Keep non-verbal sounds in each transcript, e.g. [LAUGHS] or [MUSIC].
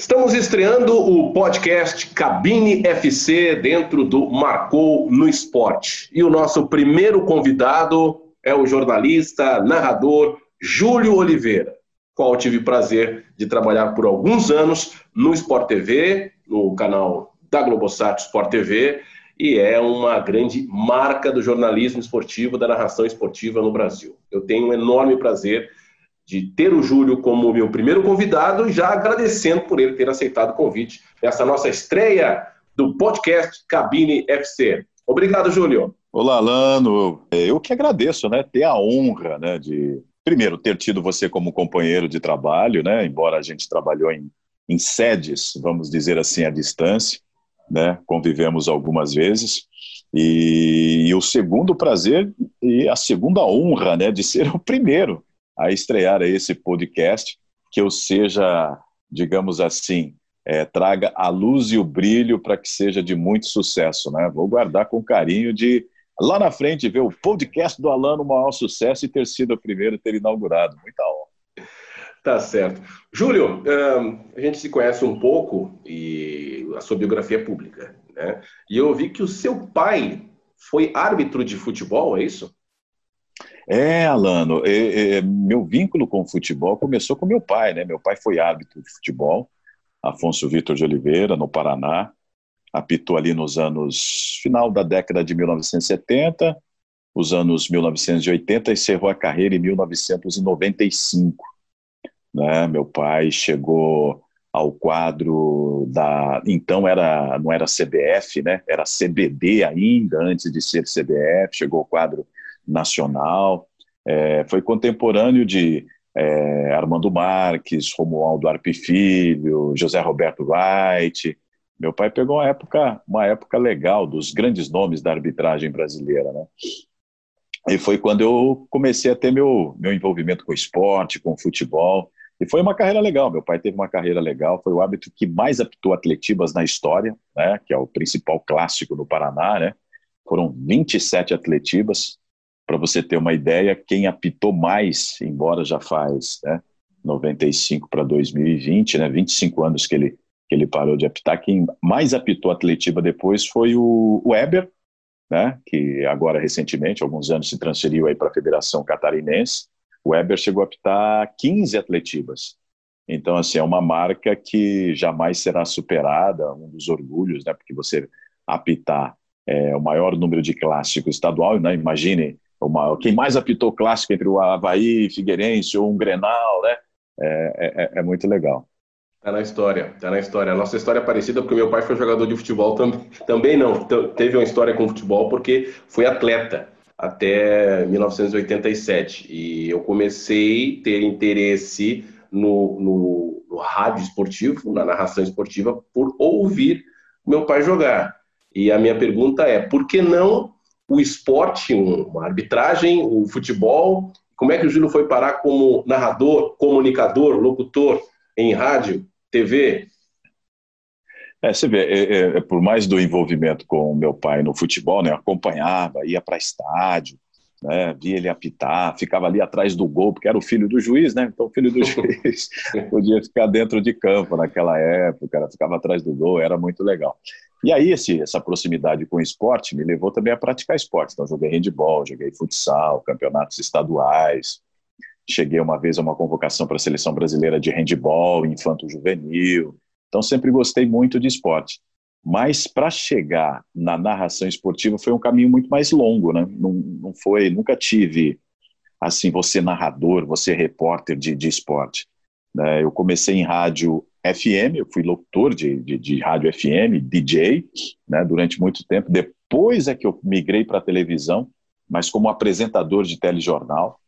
Estamos estreando o podcast Cabine FC dentro do Marcou no Esporte. E o nosso primeiro convidado é o jornalista, narrador Júlio Oliveira, qual tive prazer de trabalhar por alguns anos no Sport TV, no canal da Globosat Sport TV, e é uma grande marca do jornalismo esportivo, da narração esportiva no Brasil. Eu tenho um enorme prazer de ter o Júlio como meu primeiro convidado e já agradecendo por ele ter aceitado o convite nessa nossa estreia do podcast Cabine FC. Obrigado, Júlio. Olá, Lano. Eu que agradeço, né? Ter a honra, né, de primeiro ter tido você como companheiro de trabalho, né? Embora a gente trabalhou em, em sedes, vamos dizer assim, à distância, né? Convivemos algumas vezes. E, e o segundo prazer e a segunda honra, né, de ser o primeiro a estrear esse podcast, que eu seja, digamos assim, é, traga a luz e o brilho para que seja de muito sucesso. Né? Vou guardar com carinho de lá na frente ver o podcast do Alan no maior sucesso e ter sido o primeiro a ter inaugurado. Muita honra. Tá certo. Júlio, a gente se conhece um pouco e a sua biografia é pública, né? E eu vi que o seu pai foi árbitro de futebol, é isso? É, Alano, é, é, meu vínculo com o futebol começou com meu pai, né? Meu pai foi árbitro de futebol, Afonso Vitor de Oliveira, no Paraná, apitou ali nos anos final da década de 1970, os anos 1980, encerrou a carreira em 1995. Né? Meu pai chegou ao quadro da então era não era CBF, né? Era CBD ainda antes de ser CBF, chegou ao quadro nacional. É, foi contemporâneo de é, Armando Marques, Romualdo Arpe Filho, José Roberto Wright. Meu pai pegou uma época, uma época legal dos grandes nomes da arbitragem brasileira, né? E foi quando eu comecei a ter meu, meu envolvimento com esporte, com futebol. E foi uma carreira legal. Meu pai teve uma carreira legal. Foi o árbitro que mais apitou atletivas na história, né? Que é o principal clássico no Paraná, né? Foram 27 atletivas. Para você ter uma ideia, quem apitou mais, embora já faz né, 95 para 2020, né, 25 anos que ele, que ele parou de apitar, quem mais apitou atletiva depois foi o, o Weber, né, que agora recentemente, alguns anos, se transferiu para a Federação Catarinense. O Weber chegou a apitar 15 atletivas. Então, assim, é uma marca que jamais será superada, um dos orgulhos, né, porque você apitar é, o maior número de clássico estadual, né, imagine uma, quem mais apitou clássico entre o Havaí, Figueirense ou um Grenal, né? É, é, é, muito legal. Tá na história, tá na história. A nossa história é parecida porque meu pai foi jogador de futebol também. Também não, teve uma história com futebol porque foi atleta até 1987 e eu comecei a ter interesse no, no, no rádio esportivo, na narração esportiva, por ouvir meu pai jogar. E a minha pergunta é, por que não o esporte, uma arbitragem, o futebol. Como é que o Júlio foi parar como narrador, comunicador, locutor em rádio, TV? É, você vê, é, é, é, por mais do envolvimento com o meu pai no futebol, né, acompanhava, ia para estádio, né, via ele apitar, ficava ali atrás do gol, porque era o filho do juiz, né? Então o filho do [LAUGHS] juiz podia ficar dentro de campo naquela época, ficava atrás do gol, era muito legal. E aí esse, essa proximidade com o esporte me levou também a praticar esporte. Então joguei handball, joguei futsal, campeonatos estaduais. Cheguei uma vez a uma convocação para a seleção brasileira de handball, infanto juvenil. Então sempre gostei muito de esporte. Mas para chegar na narração esportiva foi um caminho muito mais longo, né? Não, não foi, nunca tive assim, você narrador, você repórter de, de esporte. Né? Eu comecei em rádio FM, eu fui locutor de, de, de rádio FM, DJ, né, durante muito tempo. Depois é que eu migrei para a televisão, mas como apresentador de telejornal.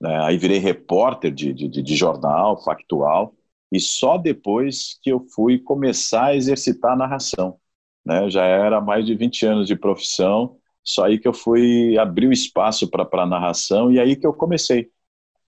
Né, aí virei repórter de, de, de jornal, factual. E só depois que eu fui começar a exercitar a narração. Né? Já era mais de 20 anos de profissão, só aí que eu fui abrir o espaço para a narração e aí que eu comecei.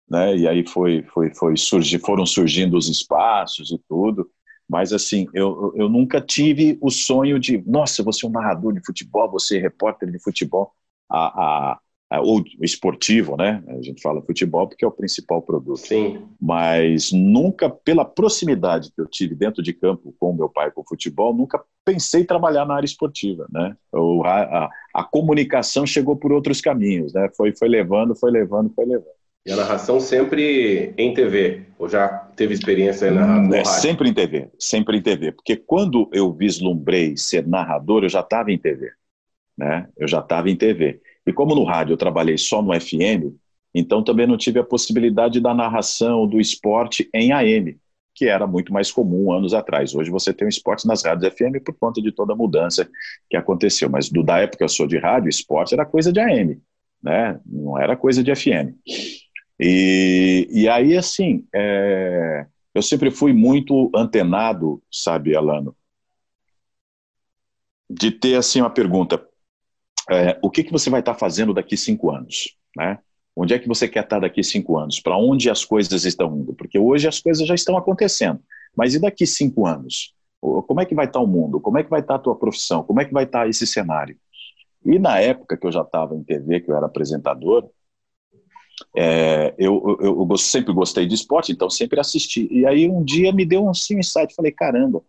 Né? E aí foi, foi, foi surgir, foram surgindo os espaços e tudo. Mas assim, eu, eu nunca tive o sonho de, nossa, você é um narrador de futebol, você é repórter de futebol. A, a, ou esportivo, né? A gente fala futebol porque é o principal produto. Sim. Mas nunca, pela proximidade que eu tive dentro de campo com meu pai com o futebol, nunca pensei em trabalhar na área esportiva, né? A, a, a comunicação chegou por outros caminhos, né? Foi, foi levando, foi levando, foi levando. E a narração sempre em TV? Ou já teve experiência em narrar é, Sempre em TV, sempre em TV. Porque quando eu vislumbrei ser narrador, eu já estava em TV. Né? Eu já estava em TV. E como no rádio eu trabalhei só no FM, então também não tive a possibilidade da narração do esporte em AM, que era muito mais comum anos atrás. Hoje você tem o esporte nas rádios FM por conta de toda a mudança que aconteceu. Mas do, da época que eu sou de rádio, esporte era coisa de AM, né? não era coisa de FM. E, e aí, assim, é, eu sempre fui muito antenado, sabe, Alano, de ter assim uma pergunta: é, o que, que você vai estar fazendo daqui cinco anos? Né? Onde é que você quer estar daqui cinco anos? Para onde as coisas estão indo? Porque hoje as coisas já estão acontecendo. Mas e daqui cinco anos? Como é que vai estar o mundo? Como é que vai estar a tua profissão? Como é que vai estar esse cenário? E na época que eu já estava em TV, que eu era apresentador, é, eu, eu, eu, sempre gostei de esporte, então sempre assisti. E aí um dia me deu um insight, falei, caramba,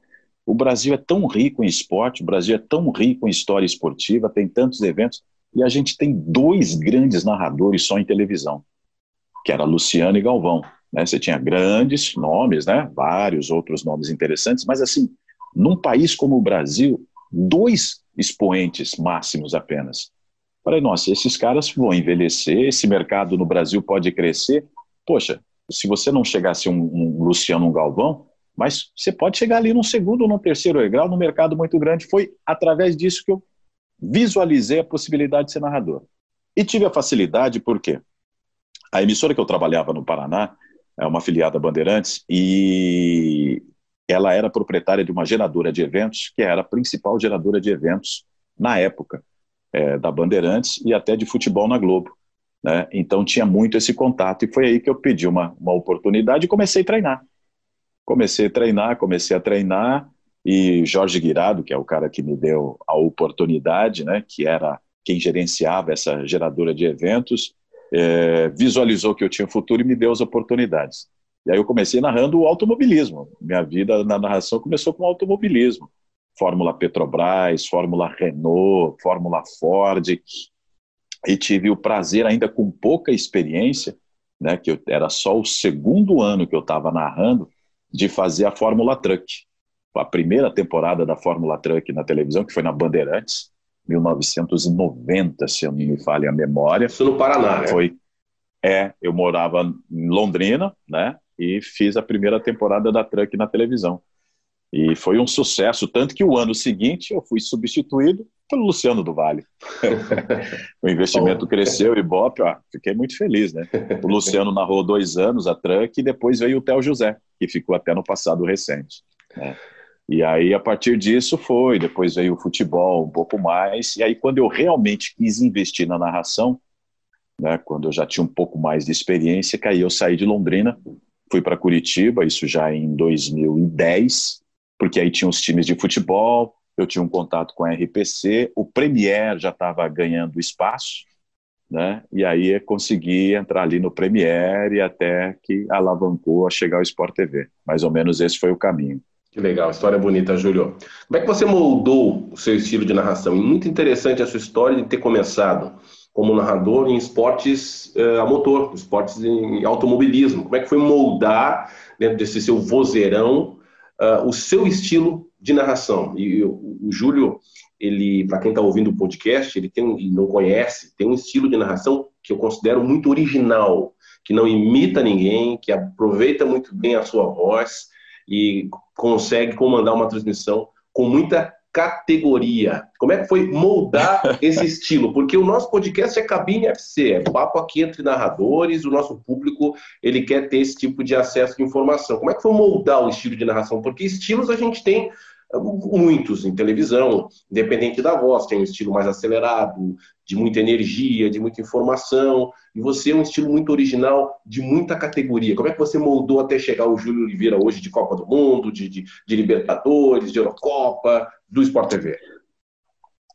o Brasil é tão rico em esporte, o Brasil é tão rico em história esportiva, tem tantos eventos, e a gente tem dois grandes narradores só em televisão, que era Luciano e Galvão. Né? Você tinha grandes nomes, né? vários outros nomes interessantes, mas assim, num país como o Brasil, dois expoentes máximos apenas. Falei, nossa, esses caras vão envelhecer, esse mercado no Brasil pode crescer. Poxa, se você não chegasse um, um Luciano, um Galvão, mas você pode chegar ali no segundo ou no terceiro grau, no mercado muito grande. Foi através disso que eu visualizei a possibilidade de ser narrador. E tive a facilidade porque a emissora que eu trabalhava no Paraná é uma filiada Bandeirantes e ela era proprietária de uma geradora de eventos, que era a principal geradora de eventos na época é, da Bandeirantes e até de futebol na Globo. Né? Então tinha muito esse contato e foi aí que eu pedi uma, uma oportunidade e comecei a treinar comecei a treinar, comecei a treinar e Jorge Guirado, que é o cara que me deu a oportunidade, né, que era quem gerenciava essa geradora de eventos, é, visualizou que eu tinha futuro e me deu as oportunidades. E aí eu comecei narrando o automobilismo. Minha vida na narração começou com o automobilismo. Fórmula Petrobras, Fórmula Renault, Fórmula Ford. E tive o prazer, ainda com pouca experiência, né, que eu, era só o segundo ano que eu estava narrando, de fazer a Fórmula Truck. A primeira temporada da Fórmula Truck na televisão, que foi na Bandeirantes, 1990, se eu não me falha a memória. Isso no Paraná, né? Foi, é, eu morava em Londrina, né? E fiz a primeira temporada da Truck na televisão. E foi um sucesso, tanto que o ano seguinte eu fui substituído pelo Luciano do Vale. [LAUGHS] o investimento cresceu, Ibope, ó, fiquei muito feliz, né? O Luciano narrou dois anos a Truck e depois veio o Theo José, que ficou até no passado recente. Né? E aí, a partir disso, foi. Depois veio o futebol um pouco mais. E aí, quando eu realmente quis investir na narração, né, quando eu já tinha um pouco mais de experiência, que aí eu saí de Londrina, fui para Curitiba, isso já em 2010, porque aí tinha os times de futebol, eu tinha um contato com a RPC, o Premier já estava ganhando espaço, né? E aí consegui entrar ali no Premier e até que alavancou a chegar ao Sport TV. Mais ou menos esse foi o caminho. Que legal, história bonita, Júlio. Como é que você moldou o seu estilo de narração? Muito interessante a sua história de ter começado como narrador em esportes uh, a motor, esportes em automobilismo. Como é que foi moldar, dentro desse seu vozeirão, uh, o seu estilo de narração. E o, o Júlio, ele, para quem está ouvindo o podcast, ele tem e não conhece, tem um estilo de narração que eu considero muito original, que não imita ninguém, que aproveita muito bem a sua voz e consegue comandar uma transmissão com muita categoria. Como é que foi moldar [LAUGHS] esse estilo? Porque o nosso podcast é Cabine FC, é papo aqui entre narradores, o nosso público, ele quer ter esse tipo de acesso de informação. Como é que foi moldar o estilo de narração? Porque estilos a gente tem muitos em televisão, independente da voz, tem um estilo mais acelerado, de muita energia, de muita informação, e você é um estilo muito original, de muita categoria. Como é que você moldou até chegar o Júlio Oliveira hoje de Copa do Mundo, de, de, de Libertadores, de Eurocopa, do Sport TV?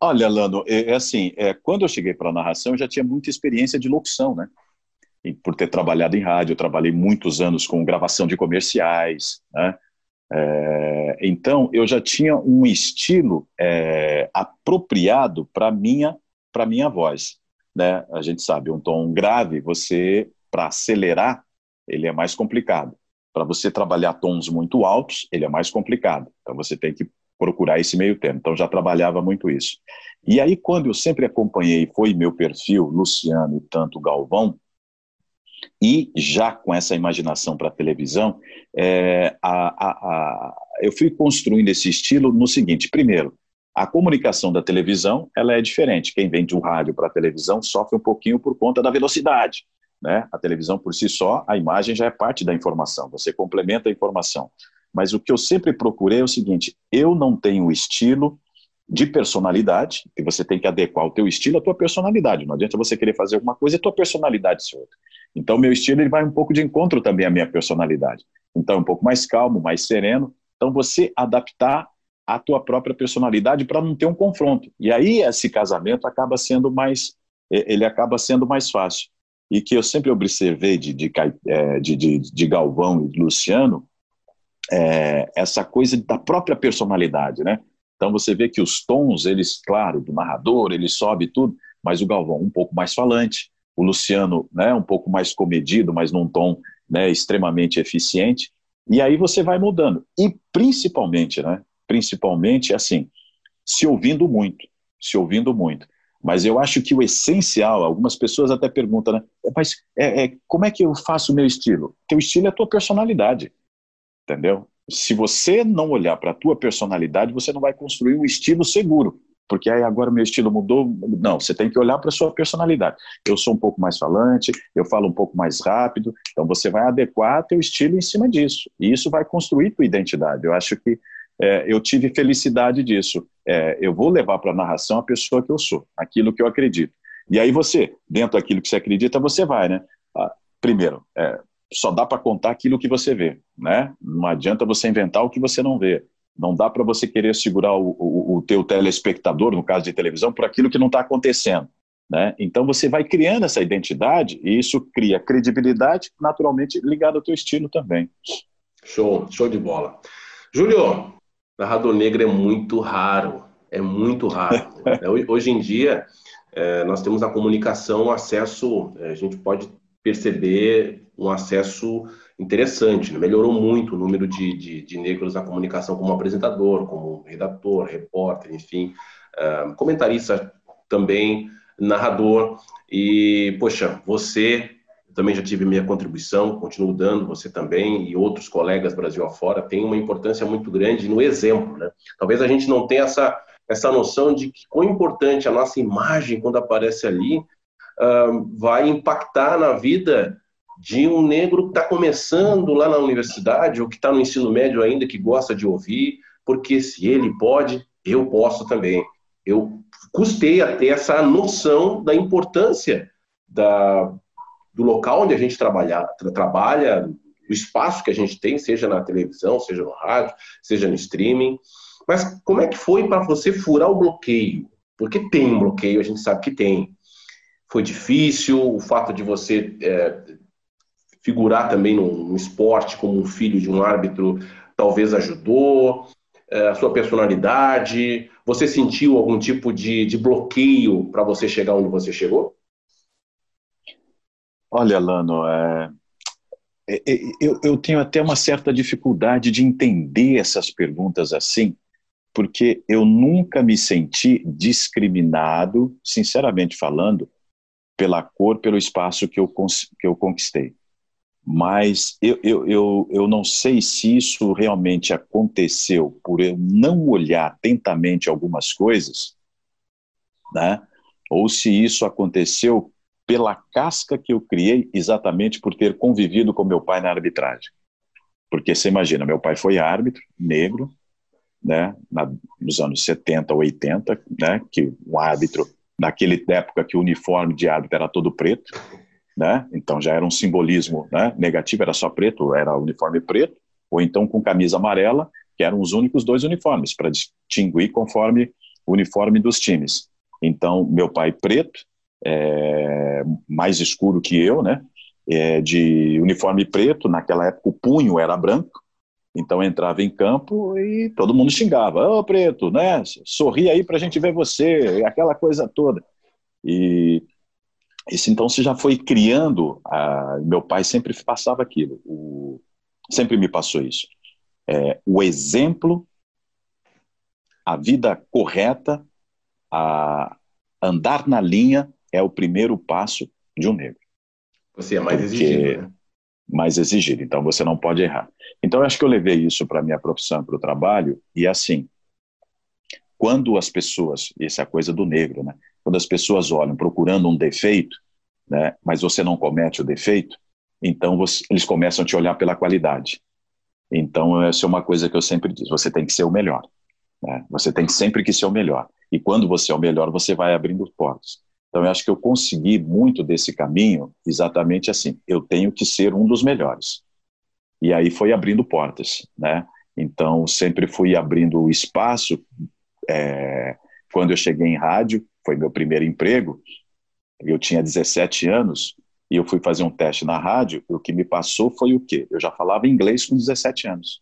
Olha, Lano, é, é assim, é, quando eu cheguei para a narração, eu já tinha muita experiência de locução, né? E por ter trabalhado em rádio, eu trabalhei muitos anos com gravação de comerciais, né? É, então, eu já tinha um estilo é, apropriado para minha para minha voz, né? A gente sabe, um tom grave, você para acelerar, ele é mais complicado. Para você trabalhar tons muito altos, ele é mais complicado. Então você tem que procurar esse meio termo. Então já trabalhava muito isso. E aí quando eu sempre acompanhei, foi meu perfil, Luciano e tanto Galvão, e já com essa imaginação para a televisão, é, a, a, a, eu fui construindo esse estilo no seguinte: primeiro, a comunicação da televisão ela é diferente. Quem vem de um rádio para a televisão sofre um pouquinho por conta da velocidade. Né? A televisão por si só, a imagem já é parte da informação, você complementa a informação. Mas o que eu sempre procurei é o seguinte: eu não tenho estilo de personalidade, que você tem que adequar o teu estilo à tua personalidade. Não adianta você querer fazer alguma coisa e tua personalidade ser outra. Então, meu estilo ele vai um pouco de encontro também à minha personalidade. Então, um pouco mais calmo, mais sereno. Então, você adaptar a tua própria personalidade para não ter um confronto. E aí esse casamento acaba sendo mais, ele acaba sendo mais fácil. E que eu sempre observei de, de, é, de, de Galvão e de Luciano, é, essa coisa da própria personalidade, né? Então você vê que os tons, eles, claro, do narrador, ele sobe tudo, mas o Galvão um pouco mais falante, o Luciano, né, um pouco mais comedido, mas num tom né, extremamente eficiente. E aí você vai mudando. E principalmente, né, principalmente assim, se ouvindo muito, se ouvindo muito. Mas eu acho que o essencial, algumas pessoas até perguntam, né? Mas é, é, como é que eu faço o meu estilo? Teu estilo é a tua personalidade, entendeu? Se você não olhar para a tua personalidade, você não vai construir um estilo seguro, porque aí agora meu estilo mudou. Não, você tem que olhar para a sua personalidade. Eu sou um pouco mais falante, eu falo um pouco mais rápido, então você vai adequar teu estilo em cima disso. E isso vai construir tua identidade. Eu acho que é, eu tive felicidade disso. É, eu vou levar para a narração a pessoa que eu sou, aquilo que eu acredito. E aí você, dentro daquilo que você acredita, você vai, né? Ah, primeiro, é, só dá para contar aquilo que você vê, né? Não adianta você inventar o que você não vê. Não dá para você querer segurar o, o, o teu telespectador, no caso de televisão, por aquilo que não está acontecendo. Né? Então você vai criando essa identidade e isso cria credibilidade, naturalmente ligado ao teu estilo também. Show, show de bola. Júlio, narrador negro é muito raro, é muito raro. É, [LAUGHS] hoje em dia, é, nós temos na comunicação acesso, é, a gente pode perceber um acesso interessante, né? melhorou muito o número de, de, de, negros na comunicação como apresentador, como redator, repórter, enfim, uh, comentarista também, narrador, e, poxa, você também já tive minha contribuição, continuo dando, você também e outros colegas Brasil afora, tem uma importância muito grande no exemplo, né? Talvez a gente não tenha essa, essa noção de que quão importante a nossa imagem, quando aparece ali, uh, vai impactar na vida de um negro que está começando lá na universidade ou que está no ensino médio ainda, que gosta de ouvir, porque se ele pode, eu posso também. Eu custei a ter essa noção da importância da, do local onde a gente trabalha, tra, trabalha, o espaço que a gente tem, seja na televisão, seja no rádio, seja no streaming. Mas como é que foi para você furar o bloqueio? Porque tem um bloqueio, a gente sabe que tem. Foi difícil, o fato de você é, figurar também no, esporte como um filho de um árbitro talvez ajudou, é, a sua personalidade, você sentiu algum tipo de, de bloqueio para você chegar onde você chegou? Olha, Lano, é, é, é, eu, eu tenho até uma certa dificuldade de entender essas perguntas assim, porque eu nunca me senti discriminado, sinceramente falando, pela cor, pelo espaço que eu, que eu conquistei mas eu, eu, eu, eu não sei se isso realmente aconteceu por eu não olhar atentamente algumas coisas, né? ou se isso aconteceu pela casca que eu criei exatamente por ter convivido com meu pai na arbitragem. Porque você imagina, meu pai foi árbitro, negro, né, na, nos anos 70, 80, né, que um árbitro, naquele época que o uniforme de árbitro era todo preto, né? Então já era um simbolismo né? negativo, era só preto, era uniforme preto, ou então com camisa amarela, que eram os únicos dois uniformes para distinguir conforme uniforme dos times. Então, meu pai preto, é, mais escuro que eu, né? É, de uniforme preto, naquela época o punho era branco, então entrava em campo e todo mundo xingava, ô oh, preto, né? Sorri aí para a gente ver você, aquela coisa toda. E isso então se já foi criando. A... Meu pai sempre passava aquilo, o... sempre me passou isso. É, o exemplo, a vida correta, a andar na linha é o primeiro passo de um negro. Você é mais exigido, né? Mais exigido, então você não pode errar. Então eu acho que eu levei isso para a minha profissão, para o trabalho, e assim, quando as pessoas, essa é a coisa do negro, né? Quando as pessoas olham procurando um defeito, né, mas você não comete o defeito, então você, eles começam a te olhar pela qualidade. Então, essa é uma coisa que eu sempre digo: você tem que ser o melhor. Né? Você tem sempre que ser o melhor. E quando você é o melhor, você vai abrindo portas. Então, eu acho que eu consegui muito desse caminho exatamente assim: eu tenho que ser um dos melhores. E aí foi abrindo portas, né? Então, sempre fui abrindo espaço. É, quando eu cheguei em rádio, foi meu primeiro emprego, eu tinha 17 anos e eu fui fazer um teste na rádio, o que me passou foi o quê? Eu já falava inglês com 17 anos.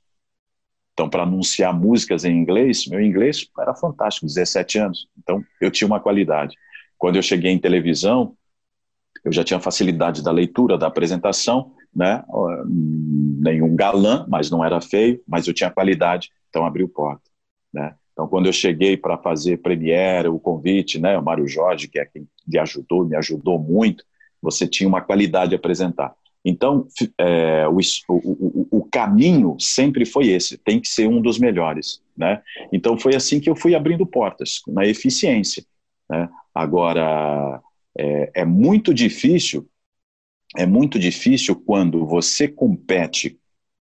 Então, para anunciar músicas em inglês, meu inglês era fantástico, 17 anos. Então, eu tinha uma qualidade. Quando eu cheguei em televisão, eu já tinha facilidade da leitura, da apresentação, né? Nenhum galã, mas não era feio, mas eu tinha qualidade, então abriu porta, né? Então, quando eu cheguei para fazer Premiere, o convite, né, o Mário Jorge, que é quem me ajudou, me ajudou muito, você tinha uma qualidade a apresentar. Então, é, o, o, o, caminho sempre foi esse, tem que ser um dos melhores. Né? Então, foi assim que eu fui abrindo portas, na eficiência. Né? Agora, é, é muito difícil, é muito difícil quando você compete,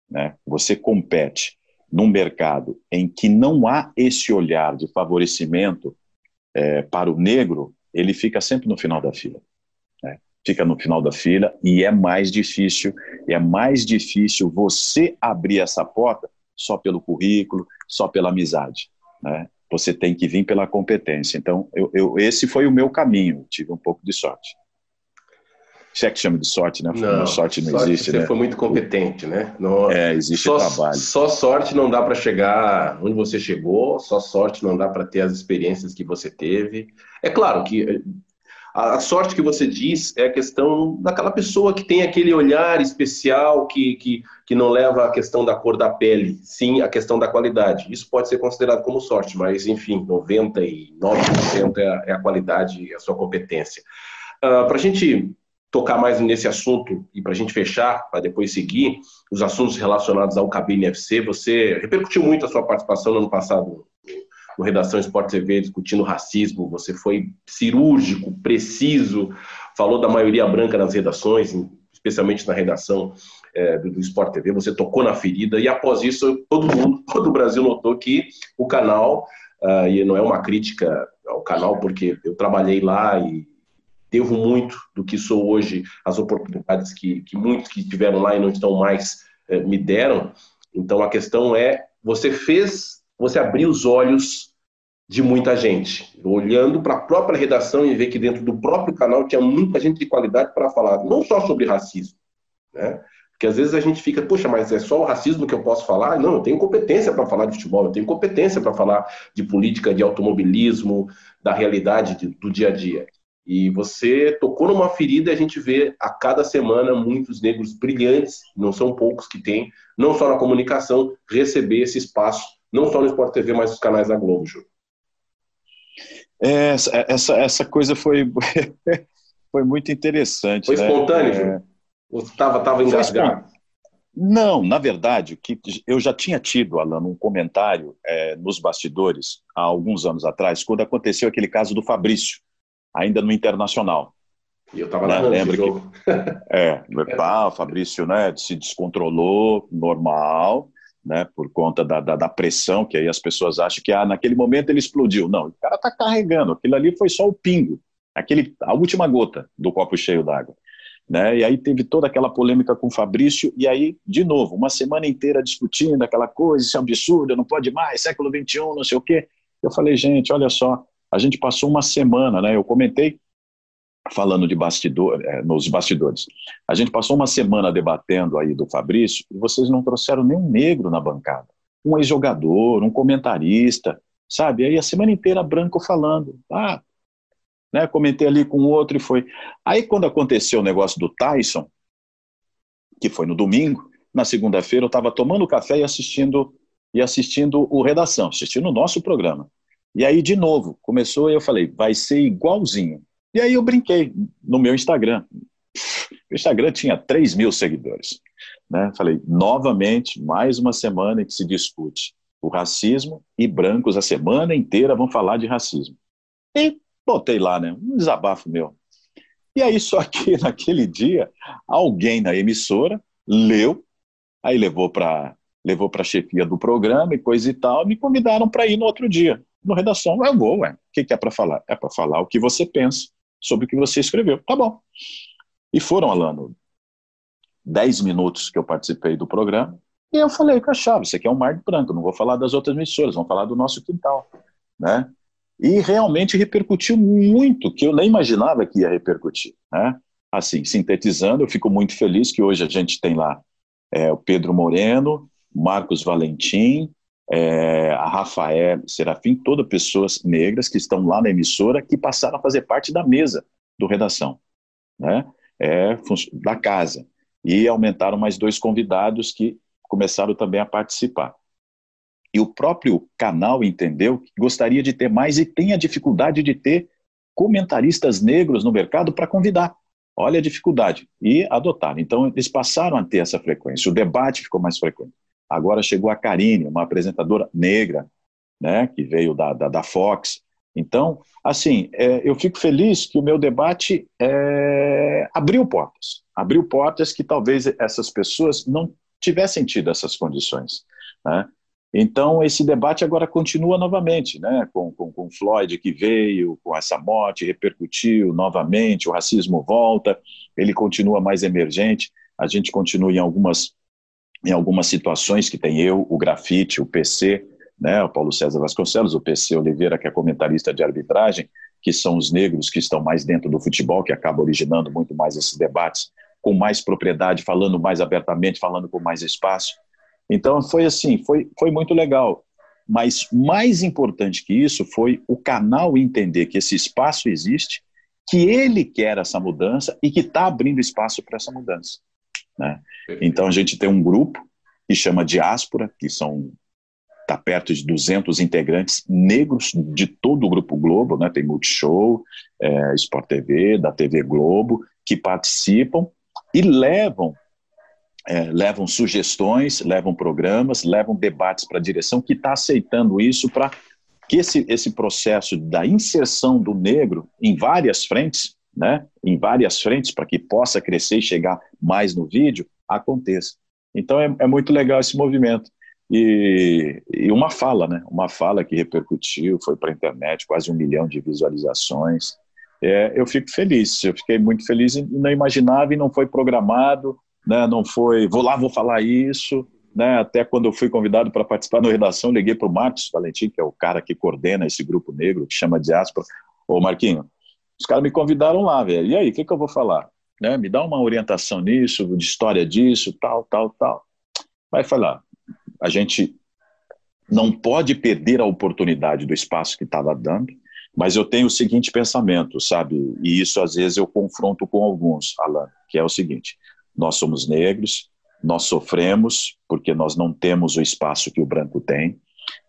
né? você compete num mercado em que não há esse olhar de favorecimento é, para o negro, ele fica sempre no final da fila. Né? Fica no final da fila e é mais difícil, é mais difícil você abrir essa porta só pelo currículo, só pela amizade. Né? Você tem que vir pela competência. Então, eu, eu, esse foi o meu caminho, tive um pouco de sorte se é que chama de sorte, né? Não, sorte não sorte existe, você né? foi muito competente, né? Não, é, existe só, trabalho. Só sorte não dá para chegar onde você chegou, só sorte não dá para ter as experiências que você teve. É claro que a, sorte que você diz é a questão daquela pessoa que tem aquele olhar especial que, que, que não leva a questão da cor da pele, sim a questão da qualidade. Isso pode ser considerado como sorte, mas enfim, 99% é a, é a qualidade e a sua competência. Uh, ah, para a gente tocar mais nesse assunto e para a gente fechar, para depois seguir, os assuntos relacionados ao Cabine FC, você repercutiu muito a sua participação no ano passado no Redação Esporte TV discutindo racismo, você foi cirúrgico, preciso, falou da maioria branca nas redações, especialmente na redação é, do, do Sport TV, você tocou na ferida e após isso todo mundo, [LAUGHS] todo o Brasil notou que o canal, uh, e não é uma crítica ao canal, porque eu trabalhei lá e devo muito do que sou hoje, as oportunidades que, que muitos que estiveram lá e não estão mais eh, me deram. Então a questão é: você fez, você abriu os olhos de muita gente, olhando para a própria redação e ver que dentro do próprio canal tinha muita gente de qualidade para falar, não só sobre racismo, né? Porque às vezes a gente fica, poxa, mas é só o racismo que eu posso falar? Não, eu tenho competência para falar de futebol, eu tenho competência para falar de política, de automobilismo, da realidade de, do dia a dia. E você tocou numa ferida e a gente vê a cada semana muitos negros brilhantes, não são poucos que têm, não só na comunicação, receber esse espaço, não só no Sport TV, mas nos canais da Globo, Ju. É, essa, essa coisa foi, [LAUGHS] foi muito interessante. Foi né? espontâneo, é... Ou estava tava engasgado? Não, na verdade, que eu já tinha tido, Alan, um comentário é, nos bastidores há alguns anos atrás, quando aconteceu aquele caso do Fabrício ainda no Internacional. E eu estava né? Lembra que [LAUGHS] é, tá, o Fabrício né, se descontrolou, normal, né, por conta da, da, da, pressão, que aí as pessoas acham que ah, naquele momento ele explodiu. Não, o cara está carregando, aquilo ali foi só o pingo, aquele, a última gota do copo cheio d'água. Né? E aí teve toda aquela polêmica com o Fabrício, e aí, de novo, uma semana inteira discutindo aquela coisa, isso é um absurdo, não pode mais, século XXI, não sei o quê. Eu falei, gente, olha só, a gente passou uma semana, né? Eu comentei falando de bastidor, é, nos bastidores. A gente passou uma semana debatendo aí do Fabrício e vocês não trouxeram nenhum negro na bancada. Um ex-jogador, um comentarista, sabe? Aí a semana inteira branco falando. Ah, né? Comentei ali com outro e foi. Aí quando aconteceu o negócio do Tyson, que foi no domingo, na segunda-feira eu estava tomando café e assistindo e assistindo o Redação, assistindo o nosso programa. E aí, de novo, começou e eu falei, vai ser igualzinho. E aí eu brinquei no meu Instagram. O Instagram tinha 3 mil seguidores. Né? Falei, novamente, mais uma semana em que se discute o racismo e brancos a semana inteira vão falar de racismo. E botei lá, né? Um desabafo meu. E aí, só que [LAUGHS] naquele dia, alguém na emissora leu, aí levou para levou para a chefia do programa e coisa e tal, me convidaram para ir no outro dia. No redação, eu vou, ué. O que, que é para falar? É para falar o que você pensa sobre o que você escreveu. Tá bom. E foram, Alano, dez minutos que eu participei do programa, e eu falei com a chave, isso aqui é um mar de branco, não vou falar das outras emissoras, vamos falar do nosso quintal, né? E realmente repercutiu muito, que eu nem imaginava que ia repercutir, né? Assim, sintetizando, eu fico muito feliz que hoje a gente tem lá é, o Pedro Moreno, Marcos Valentim, é, a Rafael Serafim, todas pessoas negras que estão lá na emissora que passaram a fazer parte da mesa do redação, né? É, da casa. E aumentaram mais dois convidados que começaram também a participar. E o próprio canal entendeu que gostaria de ter mais e tem a dificuldade de ter comentaristas negros no mercado para convidar. Olha a dificuldade. E adotaram. Então, eles passaram a ter essa frequência. O debate ficou mais frequente. Agora chegou a Karine, uma apresentadora negra, né, que veio da, da, da Fox. Então, assim, é, eu fico feliz que o meu debate é, abriu portas. Abriu portas que talvez essas pessoas não tivessem tido essas condições. Né? Então, esse debate agora continua novamente, né? com, com, com Floyd que veio, com essa morte, repercutiu novamente, o racismo volta, ele continua mais emergente, a gente continua em algumas em algumas situações que tem eu, o grafite, o PC, né, o Paulo César Vasconcelos, o PC Oliveira, que é comentarista de arbitragem, que são os negros que estão mais dentro do futebol, que acaba originando muito mais esses debates, com mais propriedade, falando mais abertamente, falando com mais espaço. Então foi assim, foi, foi muito legal. Mas mais importante que isso foi o canal entender que esse espaço existe, que ele quer essa mudança e que está abrindo espaço para essa mudança. Né? Então a gente tem um grupo que chama Diáspora, que são está perto de 200 integrantes negros de todo o Grupo Globo, né? tem Multishow, é, Sport TV, da TV Globo, que participam e levam é, levam sugestões, levam programas, levam debates para a direção que está aceitando isso para que esse, esse processo da inserção do negro em várias frentes né, em várias frentes para que possa crescer e chegar mais no vídeo, aconteça. Então é, é muito legal esse movimento. E, e, uma fala, né, uma fala que repercutiu, foi para a internet, quase um milhão de visualizações. É, eu fico feliz, eu fiquei muito feliz e não imaginava e não foi programado, né, não foi, vou lá, vou falar isso, né, até quando eu fui convidado para participar na redação, liguei para o Marcos Valentim, que é o cara que coordena esse grupo negro, que chama Diáspora, ô Marquinho, os caras me convidaram lá, velho. E aí, o que, que eu vou falar? Né? Me dá uma orientação nisso, de história disso, tal, tal, tal. Vai falar. A gente não pode perder a oportunidade do espaço que estava dando, mas eu tenho o seguinte pensamento, sabe? E isso às vezes eu confronto com alguns, Alan, que é o seguinte: nós somos negros, nós sofremos porque nós não temos o espaço que o branco tem,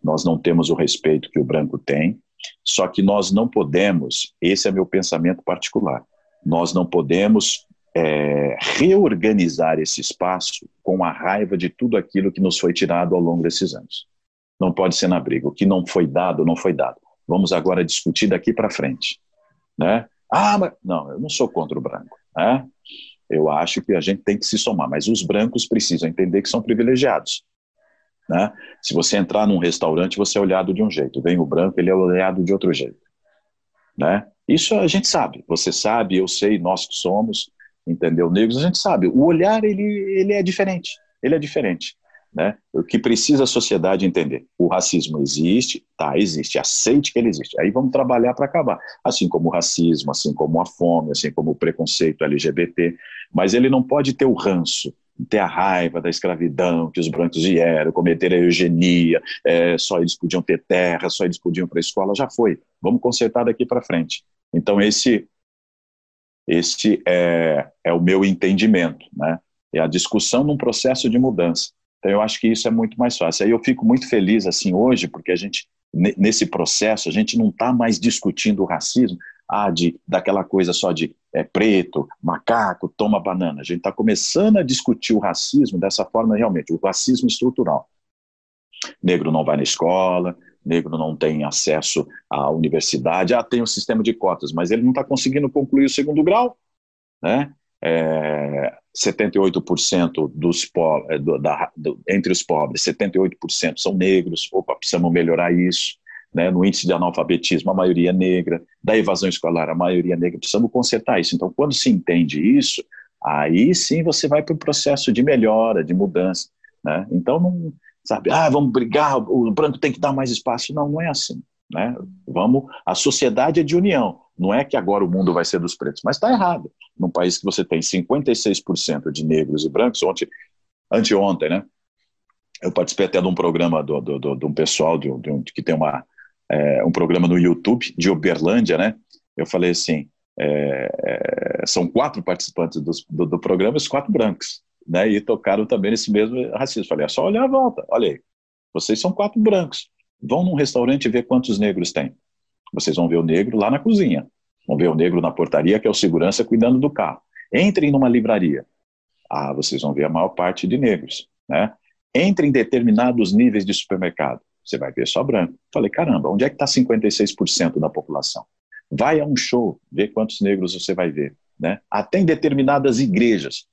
nós não temos o respeito que o branco tem, só que nós não podemos, esse é meu pensamento particular, nós não podemos é, reorganizar esse espaço com a raiva de tudo aquilo que nos foi tirado ao longo desses anos. Não pode ser na briga. O que não foi dado, não foi dado. Vamos agora discutir daqui para frente. Né? Ah, mas não, eu não sou contra o branco. Né? Eu acho que a gente tem que se somar, mas os brancos precisam entender que são privilegiados. Né? Se você entrar num restaurante, você é olhado de um jeito. Vem o branco, ele é olhado de outro jeito. Né? Isso a gente sabe. Você sabe, eu sei, nós que somos, entendeu? Negros, a gente sabe. O olhar, ele, ele é diferente. Ele é diferente. Né? O que precisa a sociedade entender? O racismo existe, tá, existe, aceite que ele existe. Aí vamos trabalhar para acabar. Assim como o racismo, assim como a fome, assim como o preconceito LGBT, mas ele não pode ter o ranço, ter a raiva da escravidão que os brancos vieram, cometer a eugenia, é, só eles podiam ter terra, só eles podiam para a escola, já foi. Vamos consertar daqui para frente. Então esse este é, é o meu entendimento, né? É a discussão num processo de mudança. Então eu acho que isso é muito mais fácil. Aí eu fico muito feliz assim hoje, porque a gente nesse processo a gente não está mais discutindo o racismo, ah, de daquela coisa só de é, preto, macaco, toma banana. A gente está começando a discutir o racismo dessa forma realmente, o racismo estrutural. Negro não vai na escola, negro não tem acesso à universidade, ah, tem o um sistema de cotas, mas ele não está conseguindo concluir o segundo grau, né? é, 78% dos pobres, é, do, da, do, entre os pobres, 78% são negros, opa, precisamos melhorar isso, né, no índice de analfabetismo, a maioria é negra, da evasão escolar, a maioria é negra, precisamos consertar isso. Então, quando se entende isso, aí sim você vai para o processo de melhora, de mudança. Né? Então, não, sabe, ah, vamos brigar, o branco tem que dar mais espaço. Não, não é assim. Né? Vamos, a sociedade é de união. Não é que agora o mundo vai ser dos pretos, mas está errado. Num país que você tem 56% de negros e brancos, ontem, anteontem, né? Eu participei até de um programa do, do, do, de um pessoal de, de, que tem uma, é, um programa no YouTube de Uberlândia, né? Eu falei assim, é, é, são quatro participantes do, do, do programa, os quatro brancos, né? E tocaram também nesse mesmo racismo. Falei, é só olhar a volta, olha aí, vocês são quatro brancos. Vão num restaurante e ver quantos negros tem. Vocês vão ver o negro lá na cozinha. Vão ver o negro na portaria, que é o segurança cuidando do carro. Entrem numa livraria. Ah, vocês vão ver a maior parte de negros. Né? Entrem em determinados níveis de supermercado. Você vai ver só branco. Falei, caramba, onde é que está 56% da população? Vai a um show, vê quantos negros você vai ver. Né? Até em determinadas igrejas,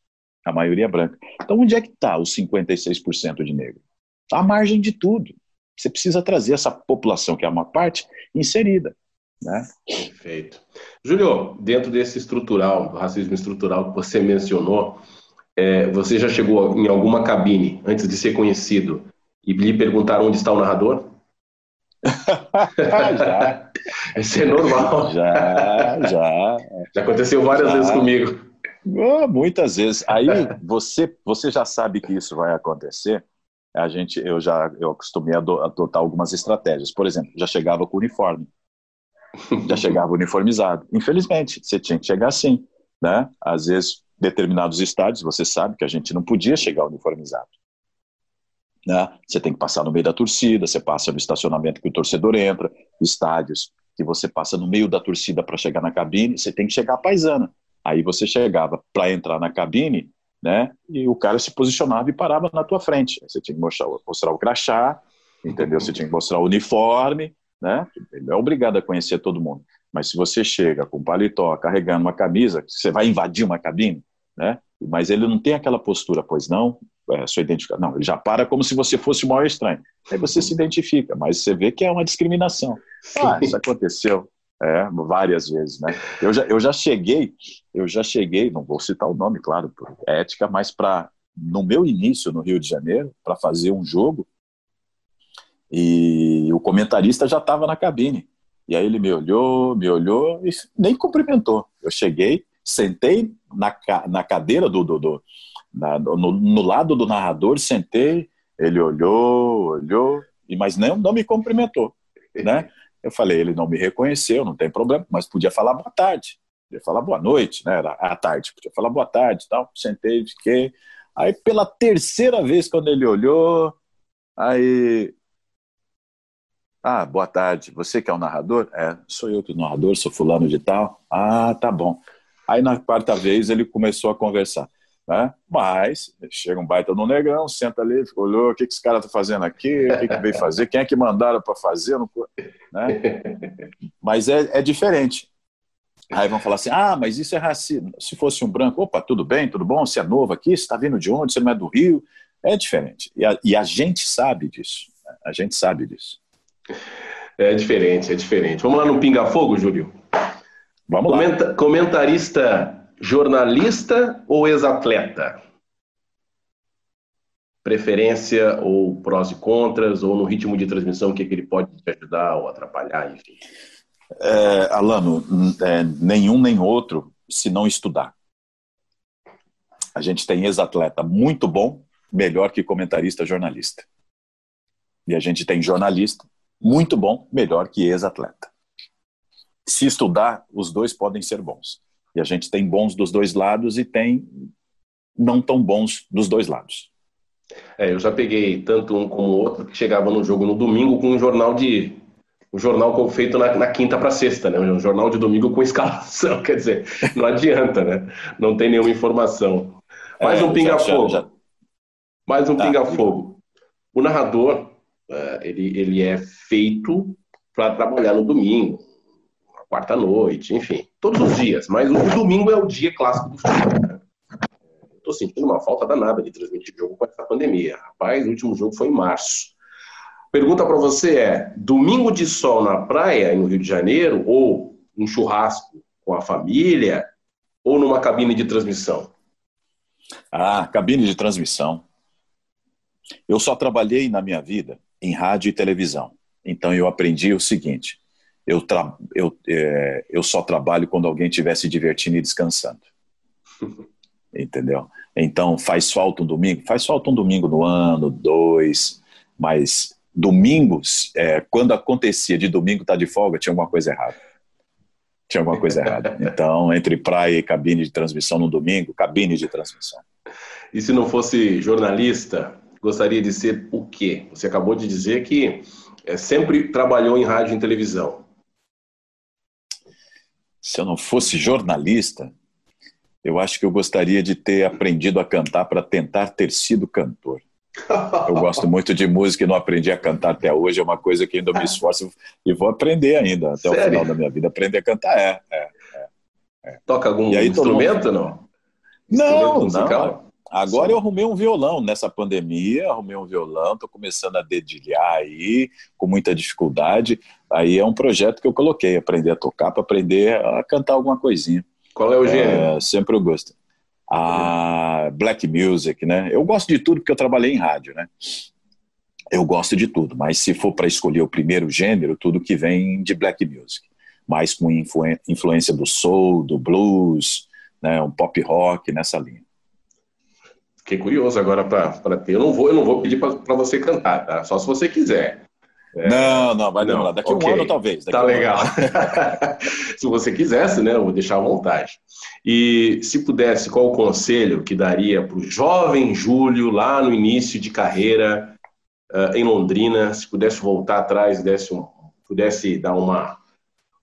a maioria é branca. Então, onde é que está os 56% de negro? À margem de tudo. Você precisa trazer essa população, que é uma parte, inserida. Né? Perfeito. Júlio, dentro desse estrutural, do racismo estrutural que você mencionou, é, você já chegou em alguma cabine antes de ser conhecido e lhe perguntaram onde está o narrador? [LAUGHS] já. Isso é normal. Já, já. Já aconteceu várias já. vezes comigo. Oh, muitas vezes. Aí você, você já sabe que isso vai acontecer a gente, eu já eu acostumei a adotar algumas estratégias. Por exemplo, já chegava com uniforme, já chegava uniformizado. Infelizmente, você tinha que chegar assim, né? Às vezes, determinados estádios, você sabe que a gente não podia chegar uniformizado. Né? Você tem que passar no meio da torcida, você passa no estacionamento que o torcedor entra, estádios que você passa no meio da torcida para chegar na cabine, você tem que chegar paisana. Aí você chegava para entrar na cabine, né? E o cara se posicionava e parava na tua frente. Você tinha que mostrar, mostrar o crachá, entendeu? Você tinha que mostrar o uniforme, né? Ele é obrigado a conhecer todo mundo. Mas se você chega com paletó, carregando uma camisa, você vai invadir uma cabine, né? Mas ele não tem aquela postura, pois não, é, sua identificação. Não, ele já para como se você fosse o maior estranho. Aí você se identifica, mas você vê que é uma discriminação. Ah, isso aconteceu. É, várias vezes, né? Eu já, eu já cheguei, eu já cheguei, não vou citar o nome, claro, por ética, mas para no meu início no Rio de Janeiro, para fazer um jogo, e o comentarista já estava na cabine. E aí ele me olhou, me olhou e nem cumprimentou. Eu cheguei, sentei na, na cadeira do, do, do na, no, no, lado do narrador, sentei, ele olhou, olhou, e mas não, não me cumprimentou, né? Eu falei, ele não me reconheceu, não tem problema, mas podia falar boa tarde, podia falar boa noite, né? Era à tarde, podia falar boa tarde tal. Sentei, fiquei. Aí, pela terceira vez, quando ele olhou, aí. Ah, boa tarde. Você que é o narrador? É, sou eu que o narrador, sou fulano de tal. Ah, tá bom. Aí, na quarta vez, ele começou a conversar. Né? Mas chega um baita no negrão, senta ali, olhou, o que, que esse cara está fazendo aqui, o que, que veio fazer, quem é que mandaram para fazer, né? Mas é, é diferente. Aí vão falar assim: ah, mas isso é racismo. Se fosse um branco, opa, tudo bem, tudo bom? Você é novo aqui, você está vindo de onde? Você não é do Rio? É diferente. E a, e a gente sabe disso. A gente sabe disso. É diferente, é diferente. Vamos lá no Pinga Fogo, Júlio? Vamos Comenta, lá. Comentarista jornalista ou ex-atleta? preferência ou prós e contras, ou no ritmo de transmissão, o que, que ele pode te ajudar ou atrapalhar, enfim? É, Alano, é, nenhum nem outro, se não estudar. A gente tem ex-atleta muito bom, melhor que comentarista jornalista. E a gente tem jornalista muito bom, melhor que ex-atleta. Se estudar, os dois podem ser bons. E a gente tem bons dos dois lados e tem não tão bons dos dois lados. É, eu já peguei tanto um como o outro que chegava no jogo no domingo com um jornal de um jornal feito na, na quinta para sexta, né? Um jornal de domingo com [LAUGHS] escalação, quer dizer, não adianta, né? Não tem nenhuma informação. Mais é, um pinga-fogo. Mais um tá. pinga-fogo. O narrador, é, ele, ele é feito para trabalhar no domingo, quarta noite, enfim, todos os dias. Mas o domingo é o dia clássico do futebol. Né? Estou sentindo uma falta danada de transmitir jogo com essa pandemia. Rapaz, o último jogo foi em março. Pergunta para você é: domingo de sol na praia, no Rio de Janeiro, ou um churrasco com a família, ou numa cabine de transmissão? Ah, cabine de transmissão. Eu só trabalhei na minha vida em rádio e televisão. Então eu aprendi o seguinte: eu, tra eu, é, eu só trabalho quando alguém estiver se divertindo e descansando. [LAUGHS] entendeu? Então, faz falta um domingo? Faz falta um domingo no ano, dois, mas domingos, é, quando acontecia de domingo estar tá de folga, tinha alguma coisa errada. Tinha alguma coisa errada. [LAUGHS] Então, entre praia e cabine de transmissão no domingo, cabine de transmissão. E se não fosse jornalista, gostaria de ser o quê? Você acabou de dizer que é, sempre trabalhou em rádio e televisão. Se eu não fosse jornalista, eu acho que eu gostaria de ter aprendido a cantar para tentar ter sido cantor. Eu gosto muito de música e não aprendi a cantar até hoje. É uma coisa que ainda me esforço e vou aprender ainda até Sério? o final da minha vida. Aprender a cantar é. é, é, é. Toca algum aí, instrumento, mundo... não? Não, não. Agora Sim. eu arrumei um violão nessa pandemia, arrumei um violão, estou começando a dedilhar aí, com muita dificuldade. Aí é um projeto que eu coloquei, aprender a tocar para aprender a cantar alguma coisinha. Qual é o gênero? É, sempre eu gosto. A black music, né? Eu gosto de tudo porque eu trabalhei em rádio, né? Eu gosto de tudo, mas se for para escolher o primeiro gênero, tudo que vem de black music, mais com influência do soul, do blues, né? Um pop rock nessa linha. Fiquei curioso agora para ter. Eu não vou, eu não vou pedir para você cantar, tá? Só se você quiser. É... Não, não, vai demorar. Daqui okay. um ano, talvez. tá um legal. [LAUGHS] se você quisesse, né? Eu vou deixar à vontade. E se pudesse, qual o conselho que daria para o jovem Júlio, lá no início de carreira, uh, em Londrina, se pudesse voltar atrás, desse um, pudesse dar uma,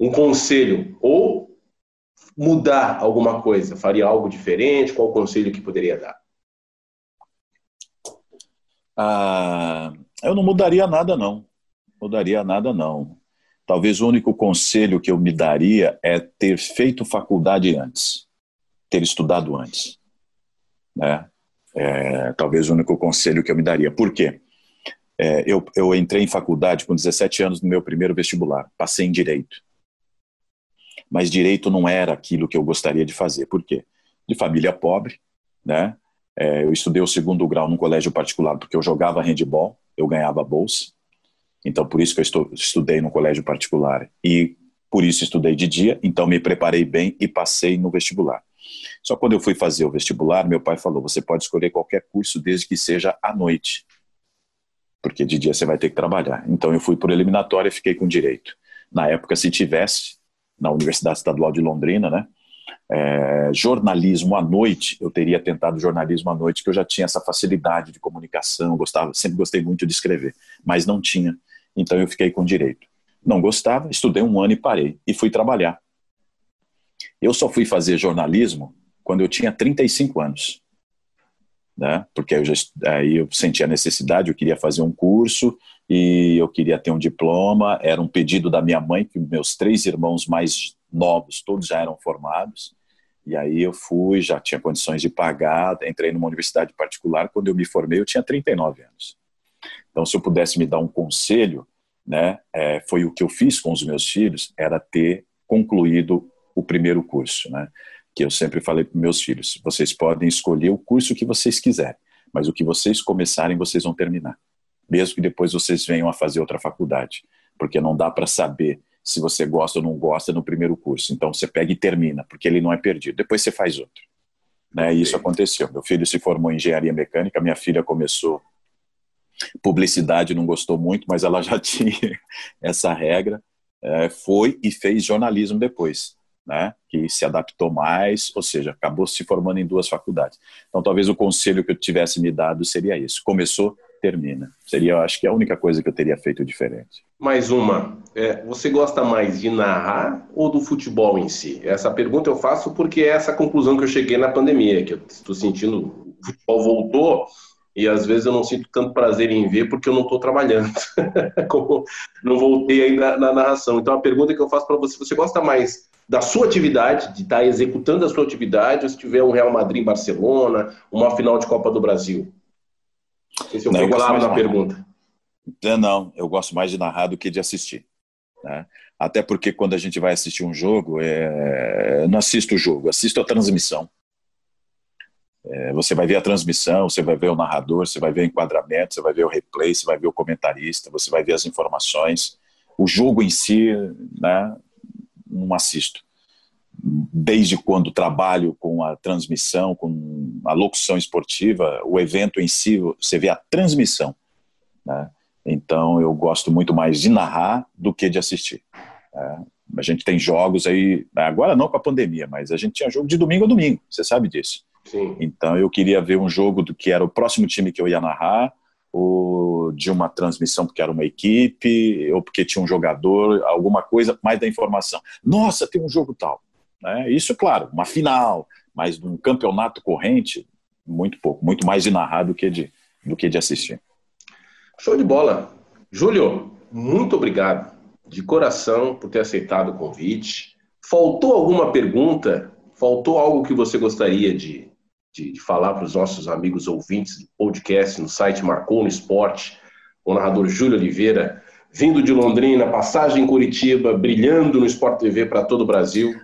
um conselho, ou mudar alguma coisa, faria algo diferente? Qual o conselho que poderia dar? Ah, eu não mudaria nada, não mudaria nada, não. Talvez o único conselho que eu me daria é ter feito faculdade antes, ter estudado antes. Né? É, talvez o único conselho que eu me daria. Por quê? É, eu, eu entrei em faculdade com 17 anos no meu primeiro vestibular, passei em Direito. Mas Direito não era aquilo que eu gostaria de fazer. Por quê? De família pobre, né? É, eu estudei o segundo grau num colégio particular porque eu jogava handball, eu ganhava bolsa. Então, por isso que eu estudei no colégio particular e por isso estudei de dia, então me preparei bem e passei no vestibular. Só quando eu fui fazer o vestibular, meu pai falou: você pode escolher qualquer curso desde que seja à noite, porque de dia você vai ter que trabalhar. Então eu fui por eliminatória e fiquei com direito. Na época, se tivesse, na Universidade Estadual de Londrina, né? É, jornalismo à noite, eu teria tentado jornalismo à noite, que eu já tinha essa facilidade de comunicação, gostava, sempre gostei muito de escrever, mas não tinha. Então eu fiquei com direito. Não gostava, estudei um ano e parei e fui trabalhar. Eu só fui fazer jornalismo quando eu tinha 35 anos. Né? Porque eu já, aí eu senti a necessidade, eu queria fazer um curso e eu queria ter um diploma. Era um pedido da minha mãe, que meus três irmãos mais novos, todos já eram formados. E aí eu fui, já tinha condições de pagar, entrei numa universidade particular. Quando eu me formei, eu tinha 39 anos. Então, se eu pudesse me dar um conselho, né, é, foi o que eu fiz com os meus filhos, era ter concluído o primeiro curso, né? Que eu sempre falei para meus filhos: vocês podem escolher o curso que vocês quiserem, mas o que vocês começarem, vocês vão terminar. Mesmo que depois vocês venham a fazer outra faculdade, porque não dá para saber se você gosta ou não gosta no primeiro curso. Então você pega e termina, porque ele não é perdido. Depois você faz outro. Né? E isso aconteceu. Meu filho se formou em engenharia mecânica, minha filha começou publicidade, não gostou muito, mas ela já [LAUGHS] tinha essa regra. É, foi e fez jornalismo depois né, que se adaptou mais, ou seja, acabou se formando em duas faculdades. Então, talvez o conselho que eu tivesse me dado seria isso: começou, termina. Seria, acho que, a única coisa que eu teria feito diferente. Mais uma. É, você gosta mais de narrar ou do futebol em si? Essa pergunta eu faço porque é essa conclusão que eu cheguei na pandemia, que eu estou sentindo o futebol voltou e às vezes eu não sinto tanto prazer em ver porque eu não estou trabalhando, [LAUGHS] como não voltei ainda na narração. Então a pergunta que eu faço para você, você gosta mais da sua atividade, de estar tá executando a sua atividade, ou se tiver um Real Madrid Barcelona, uma final de Copa do Brasil? Esse eu não, claro na pergunta. É, não, eu gosto mais de narrar do que de assistir. Né? Até porque quando a gente vai assistir um jogo, é... não assisto o jogo, assisto a transmissão. É, você vai ver a transmissão, você vai ver o narrador, você vai ver o enquadramento, você vai ver o replay, você vai ver o comentarista, você vai ver as informações. O jogo em si, né, não assisto. Desde quando trabalho com a transmissão, com a locução esportiva, o evento em si, você vê a transmissão. Né? Então eu gosto muito mais de narrar do que de assistir. Né? A gente tem jogos aí, agora não com a pandemia, mas a gente tinha jogo de domingo a domingo, você sabe disso. Sim. Então eu queria ver um jogo do que era o próximo time que eu ia narrar, ou de uma transmissão porque era uma equipe, ou porque tinha um jogador, alguma coisa mais da informação. Nossa, tem um jogo tal. Né? Isso, claro, uma final, mas num campeonato corrente, muito pouco, muito mais de narrar do que de, do que de assistir. Show de bola. Júlio, muito obrigado de coração por ter aceitado o convite. Faltou alguma pergunta? Faltou algo que você gostaria de de, de falar para os nossos amigos ouvintes do podcast no site Marcou no Esporte, o narrador Júlio Oliveira, vindo de Londrina, passagem em Curitiba, brilhando no Sport TV para todo o Brasil.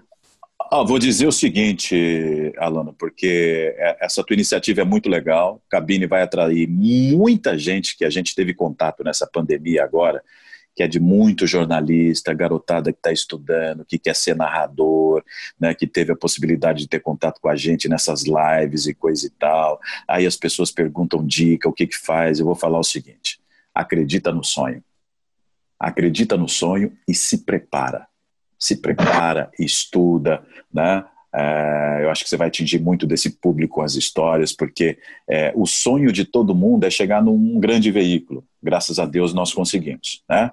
Ah, vou dizer o seguinte, Alano, porque é, essa tua iniciativa é muito legal. Cabine vai atrair muita gente que a gente teve contato nessa pandemia agora que é de muito jornalista, garotada que está estudando, que quer ser narrador, né, que teve a possibilidade de ter contato com a gente nessas lives e coisa e tal. Aí as pessoas perguntam dica, o que que faz? Eu vou falar o seguinte: acredita no sonho. Acredita no sonho e se prepara. Se prepara, estuda, né? É, eu acho que você vai atingir muito desse público as histórias, porque é, o sonho de todo mundo é chegar num grande veículo. Graças a Deus nós conseguimos, né?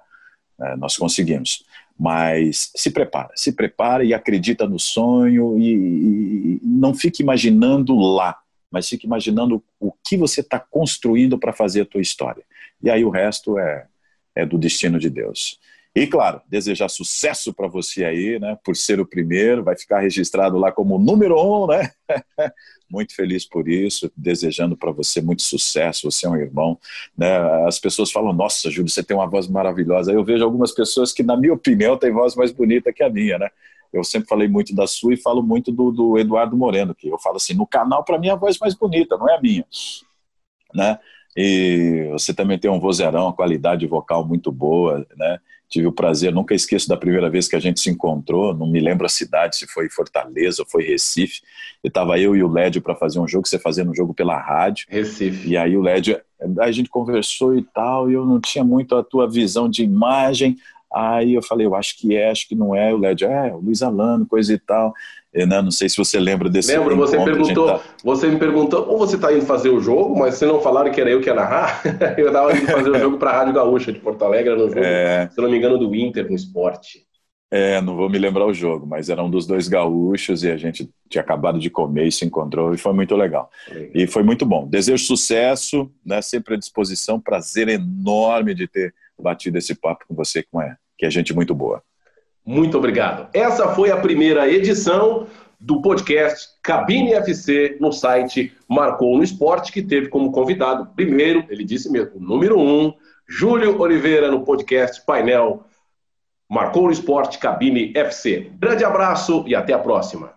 É, nós conseguimos. Mas se prepara, se prepara e acredita no sonho e, e não fique imaginando lá, mas fique imaginando o que você está construindo para fazer a tua história. E aí o resto é, é do destino de Deus. E claro, desejar sucesso para você aí, né? Por ser o primeiro, vai ficar registrado lá como número um, né? [LAUGHS] muito feliz por isso, desejando para você muito sucesso. Você é um irmão, né? As pessoas falam: Nossa, Júlio, você tem uma voz maravilhosa. Eu vejo algumas pessoas que, na minha opinião, têm voz mais bonita que a minha, né? Eu sempre falei muito da sua e falo muito do, do Eduardo Moreno, que eu falo assim: no canal, para mim, a voz mais bonita, não é a minha, né? E você também tem um vozeirão, uma qualidade vocal muito boa, né? Tive o prazer, nunca esqueço da primeira vez que a gente se encontrou, não me lembro a cidade, se foi Fortaleza ou foi Recife. E tava eu e o Lédio para fazer um jogo, você fazendo um jogo pela rádio. Recife. E aí o Lédio, a gente conversou e tal, e eu não tinha muito a tua visão de imagem. Aí eu falei, eu acho que é, acho que não é. O Lédio, é, o Luiz Alano, coisa e tal. Não sei se você lembra desse Lembro, você perguntou, tá... você me perguntou, ou você está indo fazer o jogo, mas você não falaram que era eu que ia narrar. [LAUGHS] eu estava indo fazer o jogo para a Rádio Gaúcha de Porto Alegre, no jogo, é... se não me engano, do Inter no esporte. É, não vou me lembrar o jogo, mas era um dos dois gaúchos e a gente tinha acabado de comer e se encontrou e foi muito legal. legal. E foi muito bom. Desejo sucesso, né, sempre à disposição, prazer enorme de ter batido esse papo com você, com é, que é gente muito boa. Muito obrigado. Essa foi a primeira edição do podcast Cabine FC no site Marcou no Esporte, que teve como convidado, primeiro, ele disse mesmo, número um, Júlio Oliveira no podcast Painel Marcou no Esporte Cabine FC. Grande abraço e até a próxima.